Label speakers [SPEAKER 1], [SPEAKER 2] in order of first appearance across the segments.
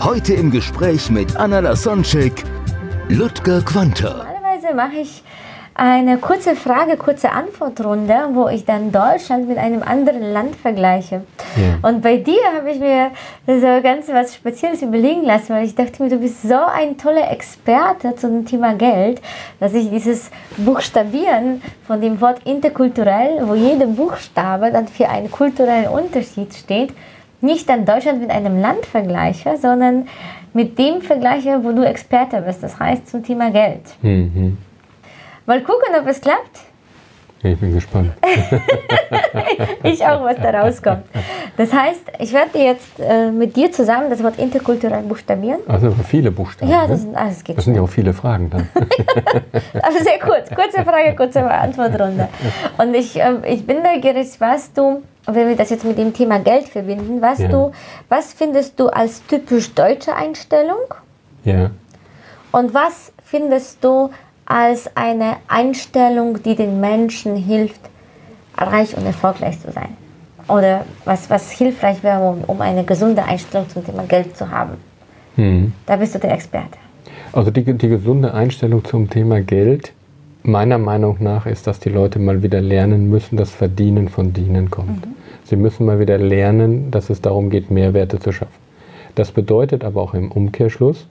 [SPEAKER 1] Heute im Gespräch mit Anna Lasonczek, Ludger Quanter.
[SPEAKER 2] Normalerweise mache ich eine kurze Frage, kurze Antwortrunde, wo ich dann Deutschland mit einem anderen Land vergleiche. Und bei dir habe ich mir so ganz was Spezielles überlegen lassen, weil ich dachte mir, du bist so ein toller Experte zum Thema Geld, dass ich dieses Buchstabieren von dem Wort interkulturell, wo jeder Buchstabe dann für einen kulturellen Unterschied steht, nicht dann Deutschland mit einem Land vergleiche, sondern mit dem vergleiche, wo du Experte bist, das heißt zum Thema Geld. Mal gucken, ob es klappt.
[SPEAKER 3] Ich bin gespannt.
[SPEAKER 2] Ich auch, was da rauskommt. Das heißt, ich werde jetzt äh, mit dir zusammen das Wort interkulturell buchstabieren.
[SPEAKER 3] Also viele Buchstaben.
[SPEAKER 2] Ja,
[SPEAKER 3] ne?
[SPEAKER 2] das, sind, ah, das
[SPEAKER 3] das sind ja auch viele Fragen dann.
[SPEAKER 2] Aber sehr kurz. Kurze Frage, kurze Antwortrunde. Und ich, ähm, ich bin neugierig, was du, wenn wir das jetzt mit dem Thema Geld verbinden, was,
[SPEAKER 3] Ja.
[SPEAKER 2] du, was findest du als typisch deutsche Einstellung
[SPEAKER 3] ja.
[SPEAKER 2] und was findest du als eine Einstellung, die den Menschen hilft, reich und erfolgreich zu sein? Oder was, was hilfreich wäre, um, um eine gesunde Einstellung zum Thema Geld zu haben?
[SPEAKER 3] Hm.
[SPEAKER 2] Da bist du der Experte.
[SPEAKER 3] Also die, die gesunde Einstellung zum Thema Geld, meiner Meinung nach, ist, dass die Leute mal wieder lernen müssen, dass Verdienen von Dienen kommt. Sie müssen mal wieder lernen, dass es darum geht, Mehrwerte zu schaffen. Das bedeutet aber auch im Umkehrschluss,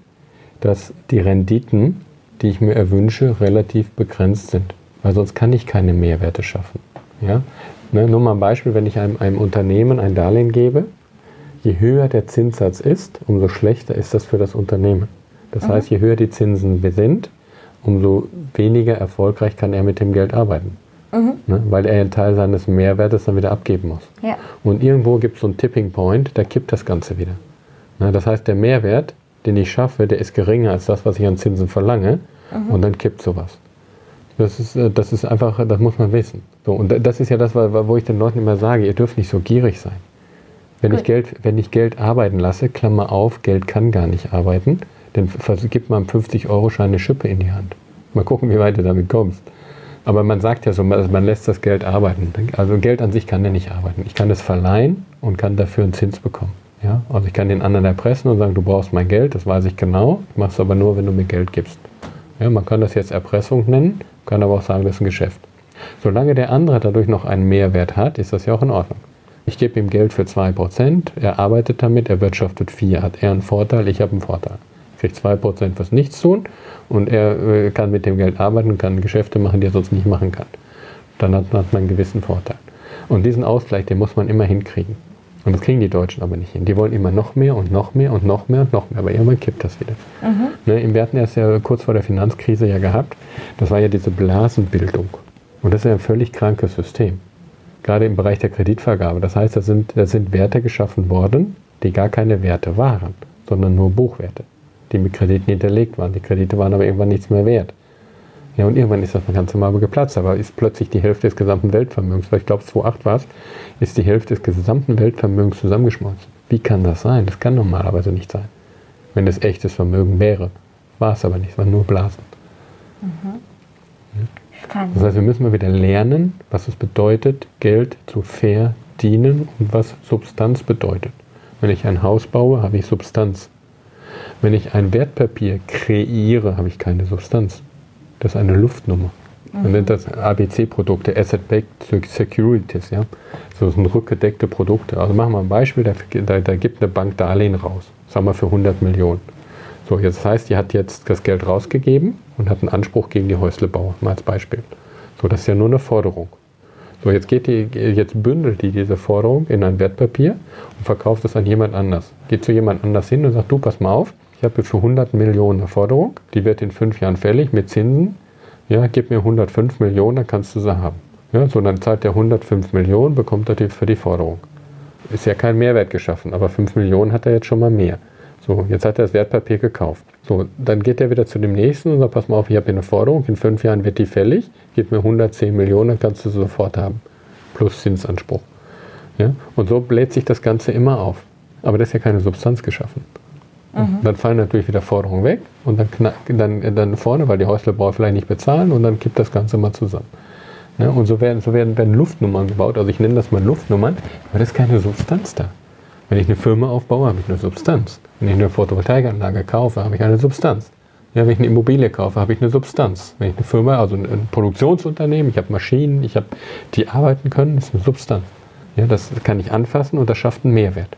[SPEAKER 3] dass die Renditen, die ich mir erwünsche, relativ begrenzt sind. Weil sonst kann ich keine Mehrwerte schaffen. Ja? Ne, nur mal ein Beispiel, wenn ich einem, einem Unternehmen ein Darlehen gebe, je höher der Zinssatz ist, umso schlechter ist das für das Unternehmen. Das heißt, je höher die Zinsen sind, umso weniger erfolgreich kann er mit dem Geld arbeiten. Ne, weil er einen Teil seines Mehrwertes dann wieder abgeben muss.
[SPEAKER 2] Ja.
[SPEAKER 3] Und irgendwo gibt es so einen Tipping Point, da kippt das Ganze wieder. Na, das heißt, der Mehrwert, den ich schaffe, der ist geringer als das, was ich an Zinsen verlange. Und dann kippt sowas. Das ist, äh, das ist einfach, das muss man wissen. So, und da- das ist ja das, wo wo ich den Leuten immer sage, ihr dürft nicht so gierig sein. Wenn ich. Geld, wenn ich Geld arbeiten lasse, Klammer auf, Geld kann gar nicht arbeiten, dann gibt man 50-Euro-Schein eine Schippe in die Hand. Mal gucken, wie weit du damit kommst. Aber man sagt ja so, man man lässt das Geld arbeiten. Also Geld an sich kann ja nicht arbeiten. Ich kann es verleihen und kann dafür einen Zins bekommen. Ja? Also ich kann den anderen erpressen und sagen, du brauchst mein Geld, das weiß ich genau. Ich mache es aber nur, wenn du mir Geld gibst. Ja, man kann das jetzt Erpressung nennen, kann aber auch sagen, das ist ein Geschäft. Solange der andere dadurch noch einen Mehrwert hat, ist das ja auch in Ordnung. Ich gebe ihm Geld für 2%, er arbeitet damit, er wirtschaftet 4, hat er einen Vorteil, ich habe einen Vorteil. Ich kriege 2% fürs Nichts tun und er äh, kann mit dem Geld arbeiten, kann Geschäfte machen, die er sonst nicht machen kann. Dann hat man einen gewissen Vorteil. Und diesen Ausgleich, den muss man immer hinkriegen. Und das kriegen die Deutschen aber nicht hin. Die wollen immer noch mehr und noch mehr und noch mehr und noch mehr. Aber irgendwann kippt das wieder. Ne, wir hatten erst ja kurz vor der Finanzkrise ja gehabt. Das war ja diese Blasenbildung. Und das ist ja ein völlig krankes System. Gerade im Bereich der Kreditvergabe. Das heißt, da sind, da sind Werte geschaffen worden, die gar keine Werte waren, sondern nur Buchwerte, die mit Krediten hinterlegt waren. Die Kredite waren aber irgendwann nichts mehr wert. Ja, und irgendwann ist das Ganze mal geplatzt, aber ist plötzlich die Hälfte des gesamten Weltvermögens, weil ich glaube 2008 war es, ist die Hälfte des gesamten Weltvermögens zusammengeschmolzen. Wie kann das sein? Das kann normalerweise nicht sein, wenn es echtes Vermögen wäre. War es aber nicht, es waren nur Blasen.
[SPEAKER 2] Spannend.
[SPEAKER 3] Das heißt, wir müssen mal wieder lernen, was es bedeutet, Geld zu verdienen und was Substanz bedeutet. Wenn ich ein Haus baue, habe ich Substanz. Wenn ich ein Wertpapier kreiere, habe ich keine Substanz. Das ist eine Luftnummer. Man nennt das ABC-Produkte, Asset-Backed Securities. Ja? So sind rückgedeckte Produkte. Also machen wir ein Beispiel, da, da, da gibt eine Bank Darlehen raus, sagen wir für 100 Millionen. So, jetzt das heißt, die hat jetzt das Geld rausgegeben und hat einen Anspruch gegen die Häuslebauer, mal als Beispiel. So, das ist ja nur eine Forderung. So, jetzt geht die, jetzt bündelt die diese Forderung in ein Wertpapier und verkauft es an jemand anders. Geht zu jemand anders hin und sagt, du, pass mal auf, ich habe für 100 Millionen eine Forderung, die wird in fünf Jahren fällig mit Zinsen. Ja, gib mir 105 Millionen, dann kannst du sie haben. Ja, so, dann zahlt der 105 Millionen, bekommt er die für die Forderung. ist ja kein Mehrwert geschaffen, aber 5 Millionen hat er jetzt schon mal mehr. So, jetzt hat er das Wertpapier gekauft. So, dann geht er wieder zu dem nächsten und sagt, pass mal auf, ich habe hier eine Forderung, in fünf Jahren wird die fällig, gib mir 110 Millionen, dann kannst du sie sofort haben. Plus Zinsanspruch. Ja? Und so bläht sich das Ganze immer auf. Aber das ist ja keine Substanz geschaffen. Mhm. Dann fallen natürlich wieder Forderungen weg und dann, dann, dann vorne, weil die Häuslerbauer vielleicht nicht bezahlen und dann kippt das Ganze mal zusammen. Ja, und so werden, so werden, werden Luftnummern gebaut. Also ich nenne das mal Luftnummern, aber das ist keine Substanz da. Wenn ich eine Firma aufbaue, habe ich eine Substanz. Wenn ich eine Photovoltaikanlage kaufe, habe ich eine Substanz. Ja, wenn ich eine Immobilie kaufe, habe ich eine Substanz. Wenn ich eine Firma, also ein Produktionsunternehmen, ich habe Maschinen, ich habe, die arbeiten können, ist eine Substanz. Ja, das kann ich anfassen und das schafft einen Mehrwert.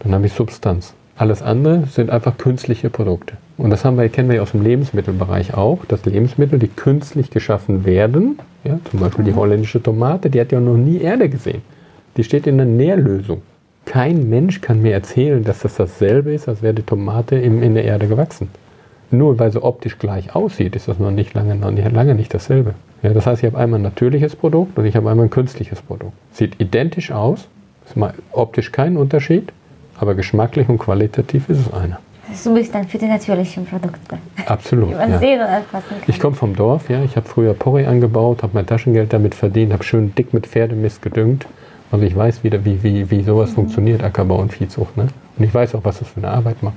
[SPEAKER 3] Dann habe ich Substanz. Alles andere sind einfach künstliche Produkte. Und das haben wir, kennen wir ja aus dem Lebensmittelbereich auch, dass Lebensmittel, die künstlich geschaffen werden, ja, zum Beispiel die holländische Tomate, die hat ja noch nie Erde gesehen. Die steht in einer Nährlösung. Kein Mensch kann mir erzählen, dass das dasselbe ist, als wäre die Tomate in, in der Erde gewachsen. Nur weil sie optisch gleich aussieht, ist das noch nicht lange, noch nicht, lange nicht dasselbe. Ja, das heißt, ich habe einmal ein natürliches Produkt und ich habe einmal ein künstliches Produkt. Sieht identisch aus, ist mal optisch kein Unterschied, aber geschmacklich und qualitativ ist es einer.
[SPEAKER 2] Du bist dann für die natürlichen Produkte.
[SPEAKER 3] Absolut.
[SPEAKER 2] Die man
[SPEAKER 3] ja.
[SPEAKER 2] sehen und anfassen kann.
[SPEAKER 3] Ich komme vom Dorf, ja. Ich habe früher Porree angebaut, habe mein Taschengeld damit verdient, habe schön dick mit Pferdemist gedüngt. Also ich weiß wieder, wie, wie, wie sowas mhm. funktioniert, Ackerbau und Viehzucht. Ne? Und ich weiß auch, was das für eine Arbeit macht.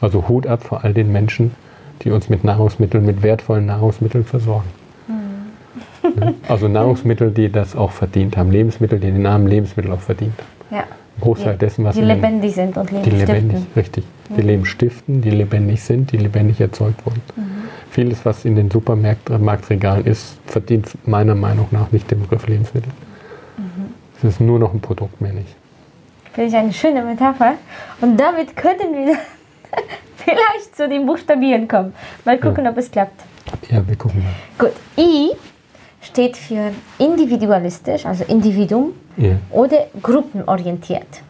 [SPEAKER 3] Also Hut ab vor all den Menschen, die uns mit Nahrungsmitteln, mit wertvollen Nahrungsmitteln versorgen. Mhm. Ne? Also Nahrungsmittel, die das auch verdient haben. Lebensmittel, die den Namen Lebensmittel auch verdient haben. Ja. Großteil dessen, was
[SPEAKER 2] die lebendig sind und Leben die lebendig,
[SPEAKER 3] stiften. richtig, mhm. die Leben stiften, die lebendig sind, die lebendig erzeugt wurden. Mhm. Vieles, was in den Supermarktregalen ist, verdient meiner Meinung nach nicht den Begriff Lebensmittel. Mhm. Es ist nur noch ein Produkt mehr nicht.
[SPEAKER 2] Finde ich eine schöne Metapher. Und damit könnten wir vielleicht zu den Buchstabieren kommen. Mal gucken, ja. ob es klappt.
[SPEAKER 3] Ja, wir gucken mal.
[SPEAKER 2] Gut, I steht für individualistisch, also Individuum, ja. oder gruppenorientiert.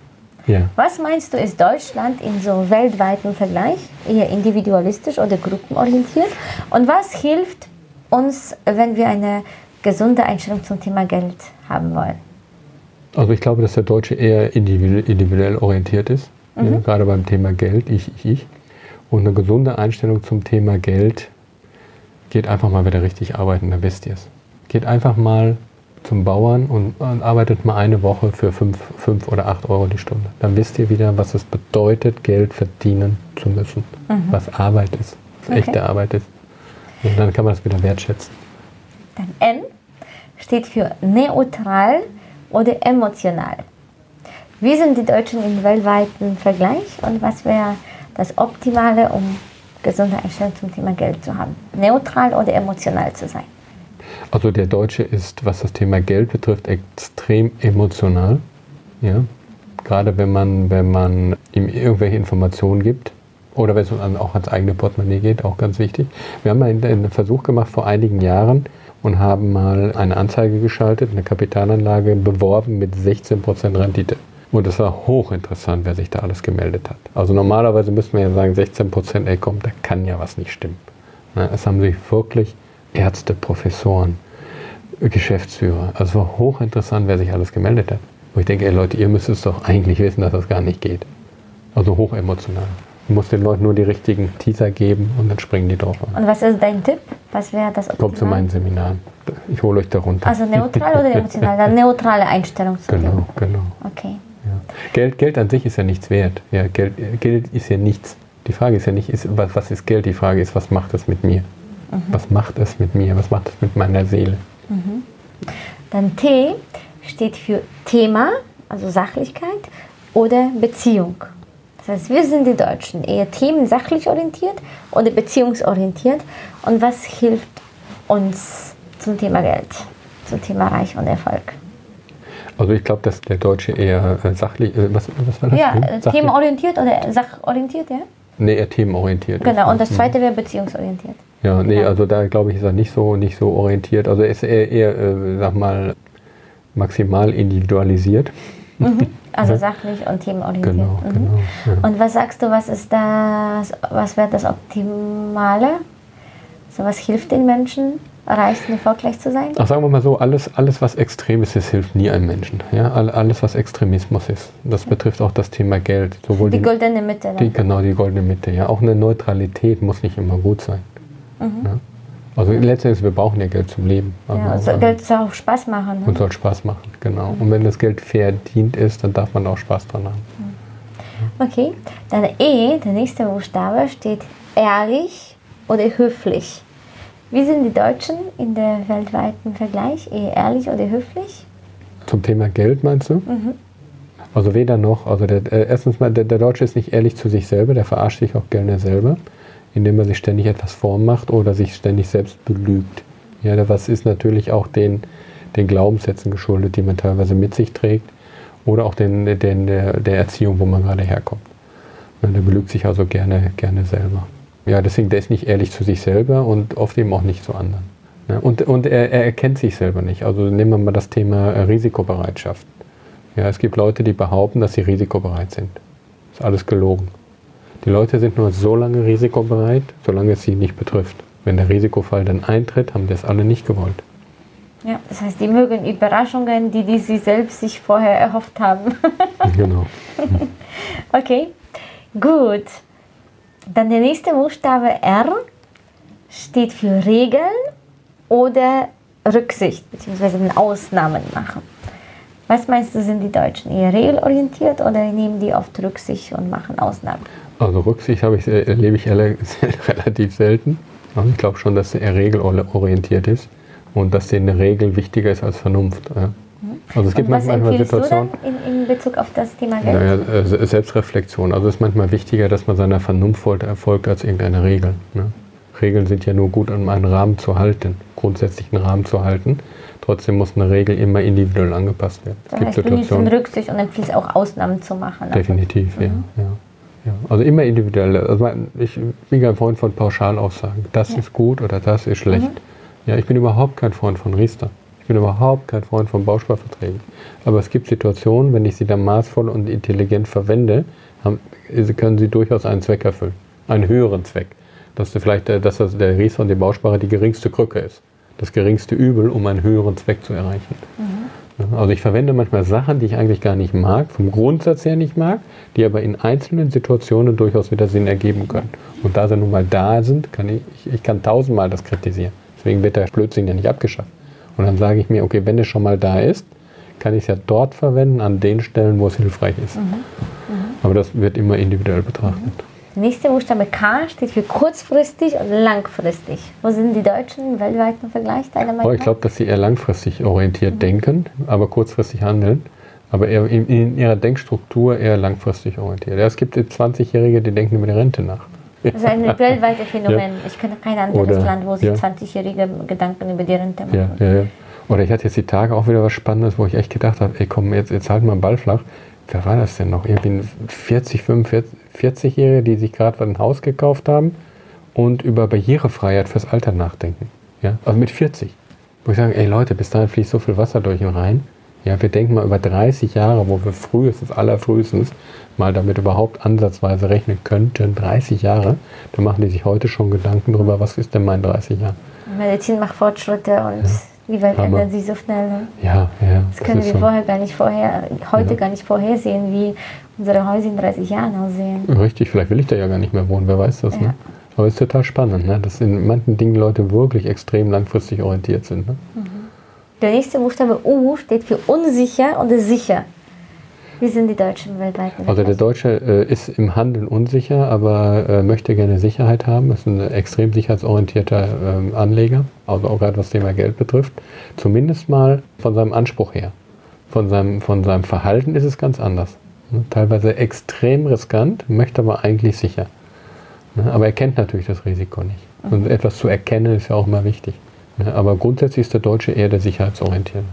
[SPEAKER 2] Ja. Was meinst du, ist Deutschland in so weltweiten Vergleich eher individualistisch oder gruppenorientiert? Und was hilft uns, wenn wir eine gesunde Einstellung zum Thema Geld haben wollen?
[SPEAKER 3] Also ich glaube, dass der Deutsche eher individuell orientiert ist, mhm. ja, gerade beim Thema Geld, ich, ich, ich. Und eine gesunde Einstellung zum Thema Geld geht einfach mal wieder richtig arbeiten, da wisst ihr es. Geht einfach mal zum Bauern und, und arbeitet mal eine Woche für 5 oder 8 Euro die Stunde. Dann wisst ihr wieder, was es bedeutet, Geld verdienen zu müssen. Mhm. Was Arbeit ist, was okay. echte Arbeit ist. Und dann kann man das wieder wertschätzen.
[SPEAKER 2] Dann N steht für neutral oder emotional. Wie sind die Deutschen im weltweiten Vergleich und was wäre das Optimale, um gesunde Einstellung zum Thema Geld zu haben? Neutral oder emotional zu sein?
[SPEAKER 3] Also der Deutsche ist, was das Thema Geld betrifft, extrem emotional. Ja? Gerade wenn man, wenn man ihm irgendwelche Informationen gibt oder wenn es auch ans eigene Portemonnaie geht, auch ganz wichtig. Wir haben einen Versuch gemacht vor einigen Jahren und haben mal eine Anzeige geschaltet, eine Kapitalanlage beworben mit 16% Rendite. Und es war hochinteressant, wer sich da alles gemeldet hat. Also normalerweise müsste man ja sagen, 16%, ey komm, da kann ja was nicht stimmen. Es haben sich wirklich Ärzte, Professoren, Geschäftsführer. Also es war hochinteressant, wer sich alles gemeldet hat. Wo ich denke, ey Leute, ihr müsst es doch eigentlich wissen, dass das gar nicht geht. Also hochemotional. Du musst den Leuten nur die richtigen Teaser geben und dann springen die drauf
[SPEAKER 2] an. Und was ist dein Tipp? Was wäre das?
[SPEAKER 3] Kommt zu meinen Seminaren. Ich hole euch da runter.
[SPEAKER 2] Also neutral oder emotional? Eine neutrale Einstellung zu
[SPEAKER 3] Genau,
[SPEAKER 2] dem.
[SPEAKER 3] genau.
[SPEAKER 2] Okay.
[SPEAKER 3] Ja. Geld, Geld an sich ist ja nichts wert. Ja, Geld, Geld ist ja nichts. Die Frage ist ja nicht, ist, was, was ist Geld? Die Frage ist, was macht es mit mir? Mhm. Was macht es mit mir? Was macht es mit meiner Seele? Mhm.
[SPEAKER 2] Dann T steht für Thema, also Sachlichkeit oder Beziehung. Das heißt, wir sind die Deutschen eher themensachlich orientiert oder beziehungsorientiert. Und was hilft uns zum Thema Geld, zum Thema Reich und Erfolg?
[SPEAKER 3] Also ich glaube, dass der Deutsche eher äh, sachlich, äh, was, was war das?
[SPEAKER 2] Ja, hm? themenorientiert oder sachorientiert, ja?
[SPEAKER 3] Nee, eher themenorientiert.
[SPEAKER 2] Genau, und das zweite wäre beziehungsorientiert.
[SPEAKER 3] Ja, nee, also da glaube ich, ist er nicht so, nicht so orientiert. Also er ist eher, eher äh, sag mal, maximal individualisiert.
[SPEAKER 2] Mhm. Also sachlich und themenorientiert.
[SPEAKER 3] Genau, mhm. genau.
[SPEAKER 2] Ja. Und was sagst du, was ist das, was wäre das Optimale? So was hilft den Menschen? erreicht und erfolgreich zu sein?
[SPEAKER 3] Ach, sagen wir mal so, alles, alles was extrem ist, das hilft nie einem Menschen. Ja? Alles, was Extremismus ist. Das betrifft auch das Thema Geld.
[SPEAKER 2] Sowohl die, die goldene Mitte.
[SPEAKER 3] Die, genau, die goldene Mitte. Ja? Auch eine Neutralität muss nicht immer gut sein. Mhm. Ja? Also letztendlich, wir brauchen ja Geld zum Leben.
[SPEAKER 2] Ja, also, Geld soll auch Spaß machen.
[SPEAKER 3] Ne? Und soll Spaß machen, genau. Mhm. Und wenn das Geld verdient ist, dann darf man auch Spaß dran haben.
[SPEAKER 2] Mhm. Okay, dann E, der nächste Buchstabe, steht ehrlich oder höflich. Wie sind die Deutschen in der weltweiten Vergleich? Eher ehrlich oder höflich?
[SPEAKER 3] Zum Thema Geld meinst du? Mhm. Also weder noch. Also der, äh, erstens mal, der, der, Deutsche ist nicht ehrlich zu sich selber, der verarscht sich auch gerne selber, indem er sich ständig etwas vormacht oder sich ständig selbst belügt. Ja, was ist natürlich auch den, den Glaubenssätzen geschuldet, die man teilweise mit sich trägt oder auch den, den, der, der Erziehung, wo man gerade herkommt. der belügt sich also gerne, gerne selber. Ja, deswegen, der ist nicht ehrlich zu sich selber und oft eben auch nicht zu anderen. Und und er, er erkennt sich selber nicht. Also nehmen wir mal das Thema äh, Risikobereitschaft. Ja, es gibt Leute, die behaupten, dass sie risikobereit sind. Das ist alles gelogen. Die Leute sind nur so lange risikobereit, solange es sie nicht betrifft. Wenn der Risikofall dann eintritt, haben das alle nicht gewollt.
[SPEAKER 2] Ja, das heißt, die mögen Überraschungen, die, die sie selbst sich vorher erhofft haben.
[SPEAKER 3] genau.
[SPEAKER 2] okay, gut. Dann der nächste Buchstabe R steht für Regeln oder Rücksicht, beziehungsweise Ausnahmen machen. Was meinst du, sind die Deutschen eher regelorientiert oder nehmen die oft Rücksicht und machen Ausnahmen?
[SPEAKER 3] Also Rücksicht habe ich, erlebe ich relativ selten. Aber ich glaube schon, dass er regelorientiert ist und dass denen eine Regel wichtiger ist als Vernunft. Ja.
[SPEAKER 2] Also es gibt Und was manchmal Situationen. Du in, in Bezug auf das Thema Geld?
[SPEAKER 3] Naja, äh, Selbstreflexion. Also es ist manchmal wichtiger, dass man seiner Vernunft erfolgt als irgendeine Regel. Ne? Regeln sind ja nur gut, um einen Rahmen zu halten, grundsätzlichen Rahmen zu halten. Trotzdem muss eine Regel immer individuell angepasst werden.
[SPEAKER 2] Es gibt Situationen. Rücksicht und empfiehlst auch Ausnahmen zu machen.
[SPEAKER 3] Definitiv, mhm. ja, ja, ja, Also immer individuell. Also ich bin kein Freund von Pauschalaussagen. Das ja. ist gut oder das ist schlecht. Mhm. Ja, ich bin überhaupt kein Freund von Riester bin überhaupt kein Freund von Bausparverträgen. Aber es gibt Situationen, wenn ich sie dann maßvoll und intelligent verwende, haben, können sie durchaus einen Zweck erfüllen. Einen höheren Zweck. Dass vielleicht der, dass der Riester und die Bausparer die geringste Krücke ist. Das geringste Übel, um einen höheren Zweck zu erreichen. Mhm. Also ich verwende manchmal Sachen, die ich eigentlich gar nicht mag, vom Grundsatz her nicht mag, die aber in einzelnen Situationen durchaus wieder Sinn ergeben können. Und da sie nun mal da sind, kann ich, ich kann tausendmal das kritisieren. Deswegen wird der Blödsinn ja nicht abgeschafft. Und dann sage ich mir, okay, wenn es schon mal da ist, kann ich es ja dort verwenden, an den Stellen, wo es hilfreich ist. Mhm. Mhm. Aber das wird immer individuell betrachtet. Mhm.
[SPEAKER 2] Nächste Buchstabe K steht für kurzfristig und langfristig. Wo sind die Deutschen im weltweiten Vergleich deiner Meinung?
[SPEAKER 3] Oh, ich glaube, dass sie eher langfristig orientiert mhm. denken, aber kurzfristig handeln. Aber eher in, in, ihrer Denkstruktur eher langfristig orientiert. Ja, es gibt 20-Jährige, die denken über die Rente nach.
[SPEAKER 2] Das ist ein weltweites Phänomen. Ja. Ich kenne kein anderes Oder, Land, wo sich ja. 20-jährige Gedanken über die Rente machen.
[SPEAKER 3] Ja, ja, Oder ich hatte jetzt die Tage auch wieder was Spannendes, wo ich echt gedacht habe, ey komm, jetzt, jetzt halt mal einen Ball flach. Wer war das denn noch? Irgendwie 40, 45, 40-Jährige, die sich gerade ein Haus gekauft haben und über Barrierefreiheit fürs Alter nachdenken. Ja? Also mit 40. Wo ich sage, ey Leute, bis dahin fließt so viel Wasser durch und rein. Ja, wir denken mal über 30 Jahre, wo wir frühestens, allerfrühestens mal damit überhaupt ansatzweise rechnen könnten, 30 Jahre, da machen die sich heute schon Gedanken darüber, was ist denn mein 30 Jahre.
[SPEAKER 2] Medizin macht Fortschritte und ja. Die Welt Hammer. ändert sich so schnell. Ne?
[SPEAKER 3] Ja, ja.
[SPEAKER 2] Das können wir so. vorher gar nicht vorher, heute ja. gar nicht vorhersehen, wie unsere Häuser in 30 Jahren aussehen.
[SPEAKER 3] Richtig, vielleicht will ich da ja gar nicht mehr wohnen, wer weiß das, ja. ne? Aber es ist total spannend, ne? dass in manchen Dingen Leute wirklich extrem langfristig orientiert sind. Ne? Mhm.
[SPEAKER 2] Der nächste Buchstabe U steht für unsicher und sicher. Wie sind die Deutschen weltweit?
[SPEAKER 3] Also der Deutsche äh, ist im Handeln unsicher, aber äh, möchte gerne Sicherheit haben. Ist ein extrem sicherheitsorientierter äh, Anleger, also auch gerade was Thema Geld betrifft. Zumindest mal von seinem Anspruch her. Von seinem, von seinem Verhalten ist es ganz anders. Ne? Teilweise extrem riskant, möchte aber eigentlich sicher. Ne? Aber er kennt natürlich das Risiko nicht. Und mhm. etwas zu erkennen ist ja auch immer wichtig. Ne? Aber grundsätzlich ist der Deutsche eher der Sicherheitsorientierte.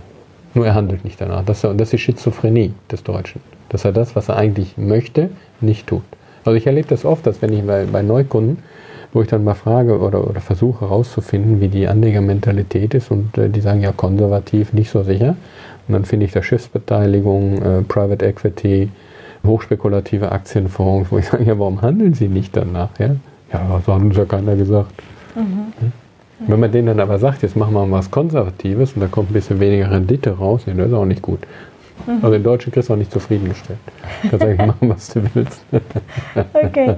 [SPEAKER 3] Nur er handelt nicht danach. Das, das ist die Schizophrenie des Deutschen. Dass er das, was er eigentlich möchte, nicht tut. Also ich erlebe das oft, dass wenn ich bei, bei Neukunden, wo ich dann mal frage oder, oder versuche herauszufinden, wie die Anlegermentalität ist und äh, die sagen ja konservativ, nicht so sicher. Und dann finde ich da Schiffsbeteiligung, äh, Private Equity, hochspekulative Aktienfonds, wo ich sage, ja, warum handeln sie nicht danach? Ja, ja das hat uns ja keiner gesagt. Mhm. Wenn man denen dann aber sagt, jetzt machen wir mal was Konservatives und da kommt ein bisschen weniger Rendite raus, nee, das ist auch nicht gut. Mhm. Also den Deutschen kriegst du auch nicht zufriedengestellt. Du kannst eigentlich machen, was du willst.
[SPEAKER 2] okay.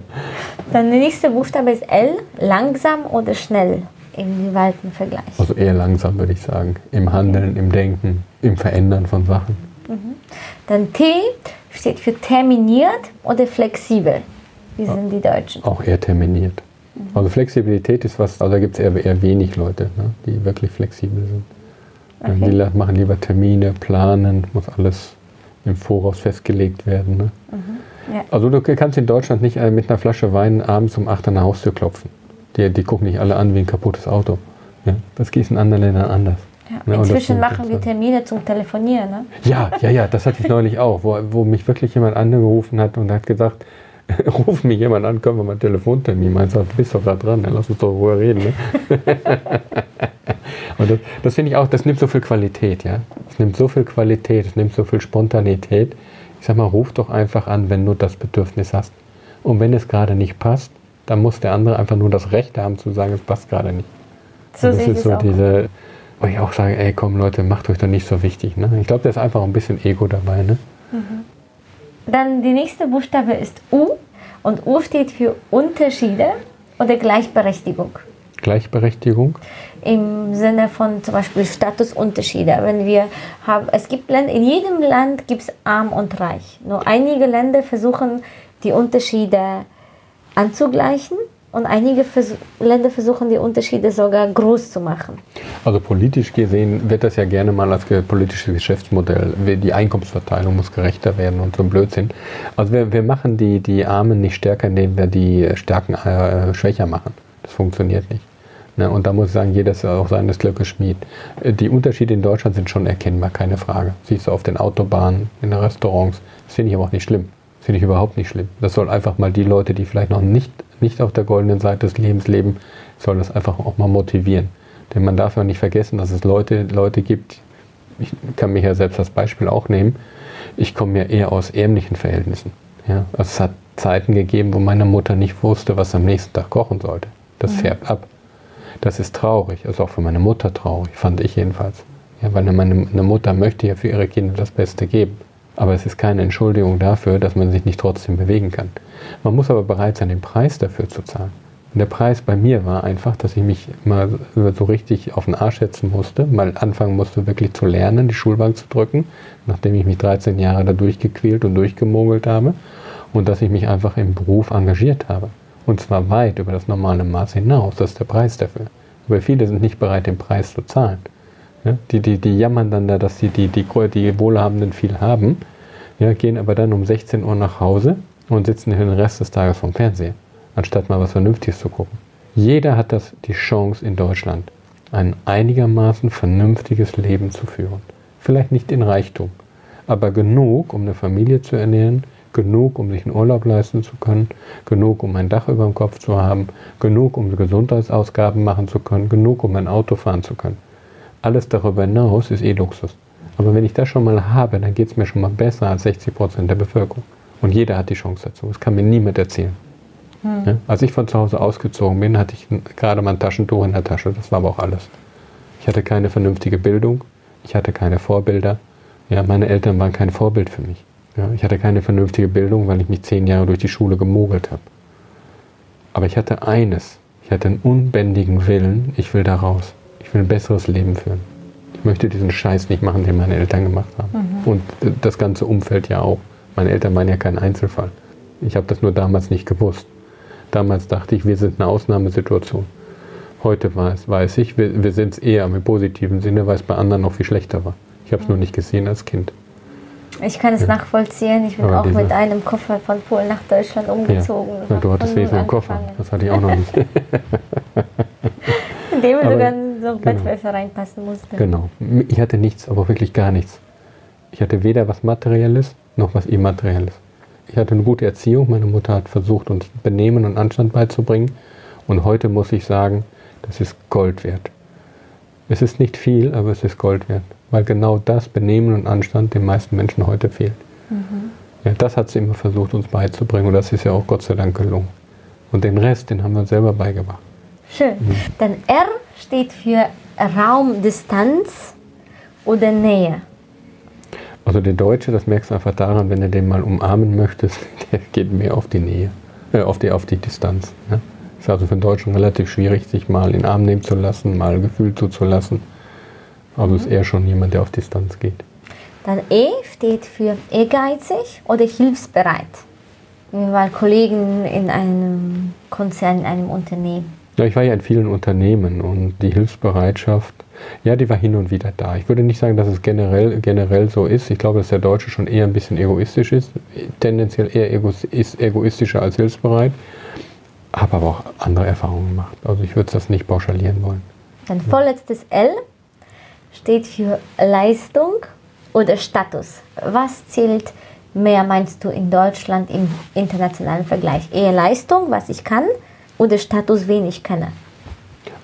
[SPEAKER 2] Dann der nächste Buchstabe ist L, langsam oder schnell im jeweiligen Vergleich.
[SPEAKER 3] Also eher langsam, würde ich sagen. Im Handeln, im Denken, im Verändern von Sachen.
[SPEAKER 2] Mhm. Dann T steht für terminiert oder flexibel. Wie sind die Deutschen?
[SPEAKER 3] Auch eher terminiert. Mhm. Also Flexibilität ist was, also da gibt es eher, eher wenig Leute, ne, die wirklich flexibel sind. Okay. Die machen lieber Termine, planen, muss alles im Voraus festgelegt werden. Ne? Mhm. Ja. Also du kannst in Deutschland nicht äh, mit einer Flasche Wein abends um 8 an der Haustür klopfen. Die, die gucken nicht alle an wie ein kaputtes Auto. Ja? Das geht in anderen Ländern anders.
[SPEAKER 2] Ja. Ne? Inzwischen machen wir Termine zum Telefonieren. Ne?
[SPEAKER 3] Ja, ja, ja, das hatte ich neulich auch, wo, wo mich wirklich jemand angerufen hat und hat gesagt, ruft mich jemand an, können wir mal einen Telefontermin machen. Du bist doch da dran, dann lass uns doch darüber reden. Ne? und das, das finde ich auch, das nimmt so viel Qualität, ja. Es nimmt so viel Qualität, es nimmt so viel Spontanität. Ich sag mal, ruf doch einfach an, wenn du das Bedürfnis hast. Und wenn es gerade nicht passt, dann muss der andere einfach nur das Recht haben zu sagen, es passt gerade nicht. So das ist so diese, wo ich auch sage, ey komm Leute, macht euch doch nicht so wichtig. Ne? Ich glaube, da ist einfach ein bisschen Ego dabei. Ne? Mhm.
[SPEAKER 2] Dann die nächste Buchstabe ist U und U steht für Unterschiede oder Gleichberechtigung.
[SPEAKER 3] Gleichberechtigung?
[SPEAKER 2] Im Sinne von zum Beispiel Statusunterschiede. Wenn wir haben, es gibt Länder, in jedem Land gibt es arm und reich. Nur einige Länder versuchen die Unterschiede anzugleichen und einige Vers Länder versuchen die Unterschiede sogar groß zu machen.
[SPEAKER 3] Also politisch gesehen wird das ja gerne mal als politisches Geschäftsmodell. Die Einkommensverteilung muss gerechter werden und so ein Blödsinn. Also wir, wir machen die, die Armen nicht stärker, indem wir die Stärken äh, schwächer machen. Das funktioniert nicht. Ne? Und da muss ich sagen, jeder ist auch seines Glückes Schmied. Äh, die Unterschiede in Deutschland sind schon erkennbar, keine Frage. Siehst du auf den Autobahnen, in den Restaurants. Das finde ich aber auch nicht schlimm. Das finde ich überhaupt nicht schlimm. Das soll einfach mal die Leute, die vielleicht noch nicht nicht auf der goldenen Seite des Lebens leben, soll das einfach auch mal motivieren. Denn man darf ja nicht vergessen, dass es Leute, Leute gibt, ich kann mich ja selbst als Beispiel auch nehmen, ich komme ja eher aus ärmlichen Verhältnissen. Ja? Also es hat Zeiten gegeben, wo meine Mutter nicht wusste, was am nächsten Tag kochen sollte. Das mhm. färbt ab. Das ist traurig, also auch für meine Mutter traurig, fand ich jedenfalls. Ja, weil meine, meine Mutter möchte ja für ihre Kinder das Beste geben. Aber es ist keine Entschuldigung dafür, dass man sich nicht trotzdem bewegen kann. Man muss aber bereit sein, den Preis dafür zu zahlen. Und der Preis bei mir war einfach, dass ich mich mal so richtig auf den Arsch setzen musste, mal anfangen musste, wirklich zu lernen, die Schulbank zu drücken, nachdem ich mich 13 Jahre da durchgequält und durchgemogelt habe. Und dass ich mich einfach im Beruf engagiert habe. Und zwar weit über das normale Maß hinaus. Das ist der Preis dafür. Aber viele sind nicht bereit, den Preis zu zahlen. Ja, die, die, die jammern dann da, dass die, die, die, die Wohlhabenden viel haben, ja, gehen aber dann um 16 Uhr nach Hause und sitzen den Rest des Tages vom Fernseher, anstatt mal was Vernünftiges zu gucken. Jeder hat das die Chance in Deutschland, ein einigermaßen vernünftiges Leben zu führen. Vielleicht nicht in Reichtum, aber genug, um eine Familie zu ernähren, genug, um sich einen Urlaub leisten zu können, genug, um ein Dach über dem Kopf zu haben, genug, um Gesundheitsausgaben machen zu können, genug, um ein Auto fahren zu können. Alles darüber hinaus ist eh Luxus. Aber wenn ich das schon mal habe, dann geht es mir schon mal besser als 60 Prozent der Bevölkerung. Und jeder hat die Chance dazu. Das kann mir niemand erzählen. Hm. Ja? Als ich von zu Hause ausgezogen bin, hatte ich gerade mal ein Taschentuch in der Tasche. Das war aber auch alles. Ich hatte keine vernünftige Bildung. Ich hatte keine Vorbilder. Ja, meine Eltern waren kein Vorbild für mich. Ja, ich hatte keine vernünftige Bildung, weil ich mich zehn Jahre durch die Schule gemogelt habe. Aber ich hatte eines. Ich hatte einen unbändigen Willen. Ich will da raus. Ich will ein besseres Leben führen. Ich möchte diesen Scheiß nicht machen, den meine Eltern gemacht haben. Mhm. Und das ganze Umfeld ja auch. Meine Eltern waren ja kein Einzelfall. Ich habe das nur damals nicht gewusst. Damals dachte ich, wir sind eine Ausnahmesituation. Heute weiß, weiß ich, wir, wir sind es eher im positiven Sinne, weil es bei anderen noch viel schlechter war. Ich habe es mhm. nur nicht gesehen als Kind.
[SPEAKER 2] Ich kann es ja. nachvollziehen. Ich bin Aber auch mit einem Koffer von Polen nach Deutschland umgezogen.
[SPEAKER 3] Ja. Ja, du hattest wenigstens einen Koffer. Das hatte ich auch noch nicht.
[SPEAKER 2] in dem sogar so genau. Bettwäsche reinpassen musste.
[SPEAKER 3] Genau. Ich hatte nichts, aber wirklich gar nichts. Ich hatte weder was Materielles noch was Immaterielles. Ich hatte eine gute Erziehung. Meine Mutter hat versucht, uns Benehmen und Anstand beizubringen. Und heute muss ich sagen, das ist Gold wert. Es ist nicht viel, aber es ist Gold wert. Weil genau das Benehmen und Anstand den meisten Menschen heute fehlt. Mhm. Ja, das hat sie immer versucht, uns beizubringen. Und das ist ja auch Gott sei Dank gelungen. Und den Rest, den haben wir uns selber beigebracht.
[SPEAKER 2] Schön. Mhm. Dann R steht für Raumdistanz oder Nähe.
[SPEAKER 3] Also der Deutsche, das merkst du einfach daran, wenn du den mal umarmen möchtest, der geht mehr auf die Nähe, äh, auf, die, auf die Distanz. Ja? Ist also für den Deutschen relativ schwierig, sich mal in den Arm nehmen zu lassen, mal Gefühl zuzulassen. Also ist eher schon jemand, der auf Distanz geht.
[SPEAKER 2] Dann E steht für ehrgeizig oder hilfsbereit. Waren Kollegen in einem Konzern, in einem Unternehmen.
[SPEAKER 3] Ja, ich war ja in vielen Unternehmen und die Hilfsbereitschaft, ja, die war hin und wieder da. Ich würde nicht sagen, dass es generell, generell so ist. Ich glaube, dass der Deutsche schon eher ein bisschen egoistisch ist, tendenziell eher ego ist egoistischer als hilfsbereit. Habe aber auch andere Erfahrungen gemacht. Also ich würde das nicht pauschalieren wollen.
[SPEAKER 2] Dann vorletztes L steht für Leistung oder Status. Was zählt mehr, meinst du, in Deutschland im internationalen Vergleich? Eher Leistung, was ich kann, oder Status, wen ich kenne?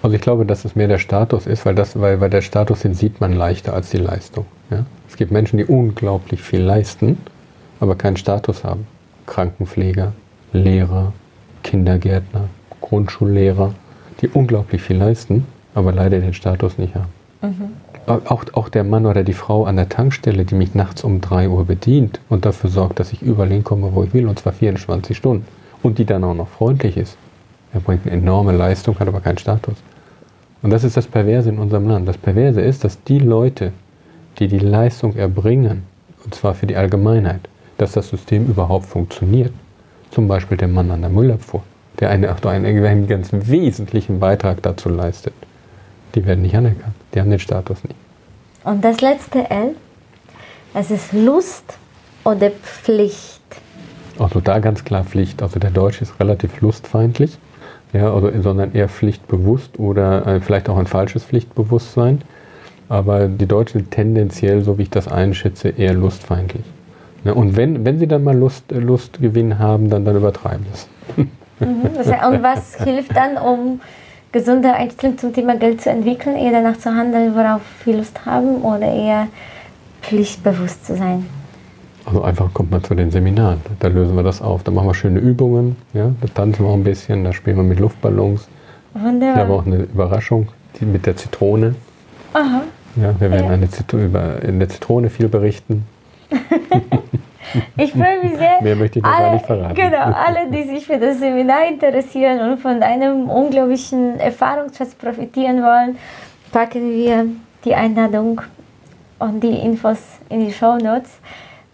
[SPEAKER 3] Also ich glaube, dass es mehr der Status ist, weil, das, weil, weil der Status, den sieht man leichter als die Leistung. Ja? Es gibt Menschen, die unglaublich viel leisten, aber keinen Status haben. Krankenpfleger, Lehrer, Kindergärtner, Grundschullehrer, die unglaublich viel leisten, aber leider den Status nicht haben. Mhm. Auch, auch der Mann oder die Frau an der Tankstelle, die mich nachts um 3 Uhr bedient und dafür sorgt, dass ich überall hinkomme, wo ich will, und zwar 24 Stunden. Und die dann auch noch freundlich ist. Er bringt eine enorme Leistung, hat aber keinen Status. Und das ist das Perverse in unserem Land. Das Perverse ist, dass die Leute, die die Leistung erbringen, und zwar für die Allgemeinheit, dass das System überhaupt funktioniert, zum Beispiel der Mann an der Müllabfuhr, der eine, einen, einen ganz wesentlichen Beitrag dazu leistet, die werden nicht anerkannt. Die haben den Status nicht.
[SPEAKER 2] Und das letzte L, es ist Lust oder Pflicht.
[SPEAKER 3] Also da ganz klar Pflicht. Also der Deutsche ist relativ lustfeindlich ja, also, sondern eher pflichtbewusst oder äh, vielleicht auch ein falsches Pflichtbewusstsein. Aber die Deutschen tendenziell, so wie ich das einschätze, eher lustfeindlich. Ja, und wenn, wenn sie dann mal Lust, äh, Lustgewinn haben, dann, dann übertreiben sie es.
[SPEAKER 2] Mhm, und was hilft dann, um gesunde Einstellung zum Thema Geld zu entwickeln, eher danach zu handeln, worauf wir Lust haben oder eher pflichtbewusst zu sein?
[SPEAKER 3] Also einfach kommt man zu den Seminaren. Da lösen wir das auf. Da machen wir schöne Übungen. Ja? Da tanzen wir auch ein bisschen. Da spielen wir mit Luftballons. Wunderbar. Wir haben auch eine Überraschung die mit der Zitrone. Aha. Ja, wir werden ja. eine über in der Zitrone viel berichten.
[SPEAKER 2] ich freue mich sehr.
[SPEAKER 3] Mehr möchte ich noch alle, gar nicht verraten.
[SPEAKER 2] Genau, alle, die sich für das Seminar interessieren und von einem unglaublichen Erfahrungsschatz profitieren wollen, packen wir die Einladung und die Infos in die Show Notes.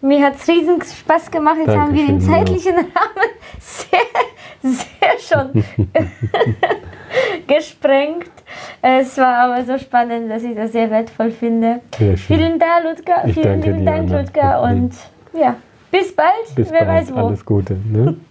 [SPEAKER 2] Mir hat es riesen Spaß gemacht. Jetzt Dankeschön, haben wir den zeitlichen ja. Rahmen sehr, sehr schon gesprengt. Es war aber so spannend, dass ich das sehr wertvoll finde. Vielen Dank, Ludger. Ich Vielen lieben Dank, Ludger. Und ja, bis bald.
[SPEAKER 3] Bis
[SPEAKER 2] Wer
[SPEAKER 3] bald. weiß wo. Alles Gute. Ne?